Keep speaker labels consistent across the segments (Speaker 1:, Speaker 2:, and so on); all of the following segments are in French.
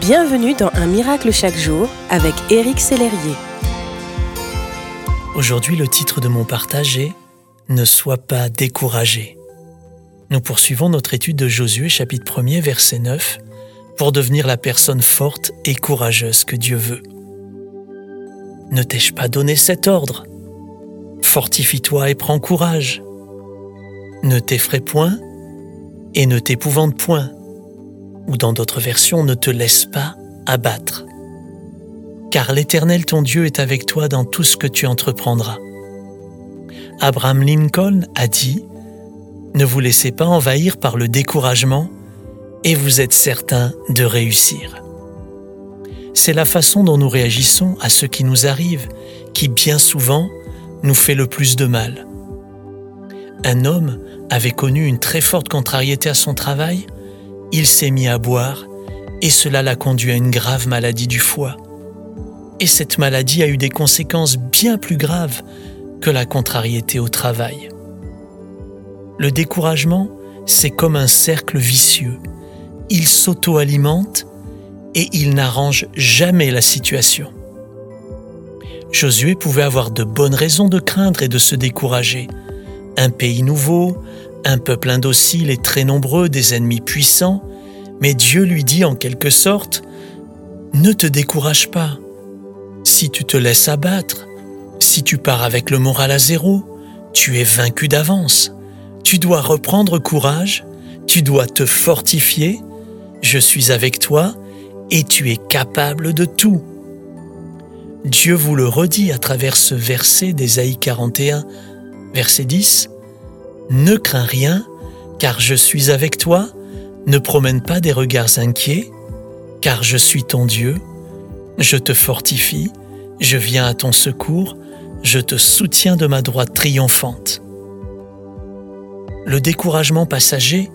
Speaker 1: Bienvenue dans Un miracle chaque jour avec Éric Sellerier.
Speaker 2: Aujourd'hui, le titre de mon partage est Ne sois pas découragé. Nous poursuivons notre étude de Josué chapitre 1er verset 9 pour devenir la personne forte et courageuse que Dieu veut. Ne t'ai-je pas donné cet ordre? Fortifie-toi et prends courage. Ne t'effraie point et ne t'épouvante point ou dans d'autres versions, ne te laisse pas abattre. Car l'Éternel ton Dieu est avec toi dans tout ce que tu entreprendras. Abraham Lincoln a dit, Ne vous laissez pas envahir par le découragement et vous êtes certain de réussir. C'est la façon dont nous réagissons à ce qui nous arrive qui bien souvent nous fait le plus de mal. Un homme avait connu une très forte contrariété à son travail il s'est mis à boire et cela l'a conduit à une grave maladie du foie. Et cette maladie a eu des conséquences bien plus graves que la contrariété au travail. Le découragement, c'est comme un cercle vicieux. Il s'auto-alimente et il n'arrange jamais la situation. Josué pouvait avoir de bonnes raisons de craindre et de se décourager. Un pays nouveau, un peuple indocile et très nombreux, des ennemis puissants, mais Dieu lui dit en quelque sorte, Ne te décourage pas. Si tu te laisses abattre, si tu pars avec le moral à zéro, tu es vaincu d'avance. Tu dois reprendre courage, tu dois te fortifier, je suis avec toi et tu es capable de tout. Dieu vous le redit à travers ce verset d'Ésaïe 41, verset 10. Ne crains rien, car je suis avec toi. Ne promène pas des regards inquiets, car je suis ton Dieu. Je te fortifie, je viens à ton secours, je te soutiens de ma droite triomphante. Le découragement passager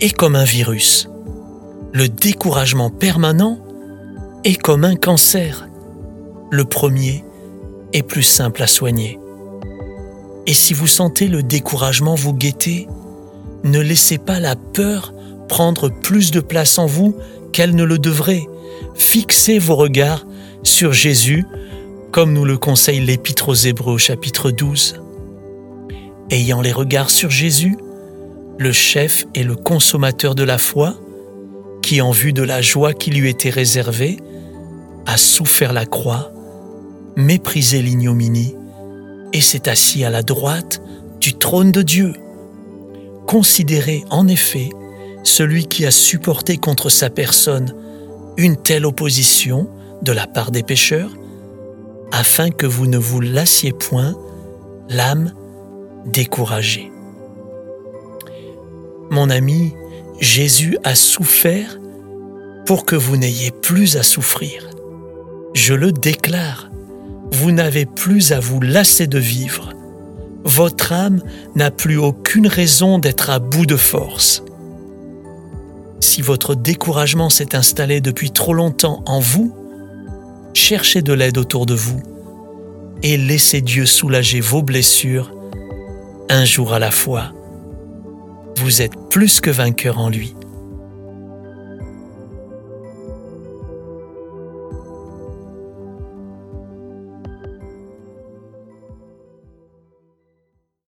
Speaker 2: est comme un virus. Le découragement permanent est comme un cancer. Le premier est plus simple à soigner. Et si vous sentez le découragement vous guetter, ne laissez pas la peur prendre plus de place en vous qu'elle ne le devrait. Fixez vos regards sur Jésus, comme nous le conseille l'Épître aux Hébreux chapitre 12. Ayant les regards sur Jésus, le chef et le consommateur de la foi, qui en vue de la joie qui lui était réservée, a souffert la croix, méprisé l'ignominie, et s'est assis à la droite du trône de Dieu. Considérez en effet celui qui a supporté contre sa personne une telle opposition de la part des pécheurs, afin que vous ne vous lassiez point l'âme découragée. Mon ami, Jésus a souffert pour que vous n'ayez plus à souffrir. Je le déclare vous n'avez plus à vous lasser de vivre. Votre âme n'a plus aucune raison d'être à bout de force. Si votre découragement s'est installé depuis trop longtemps en vous, cherchez de l'aide autour de vous et laissez Dieu soulager vos blessures un jour à la fois. Vous êtes plus que vainqueur en lui.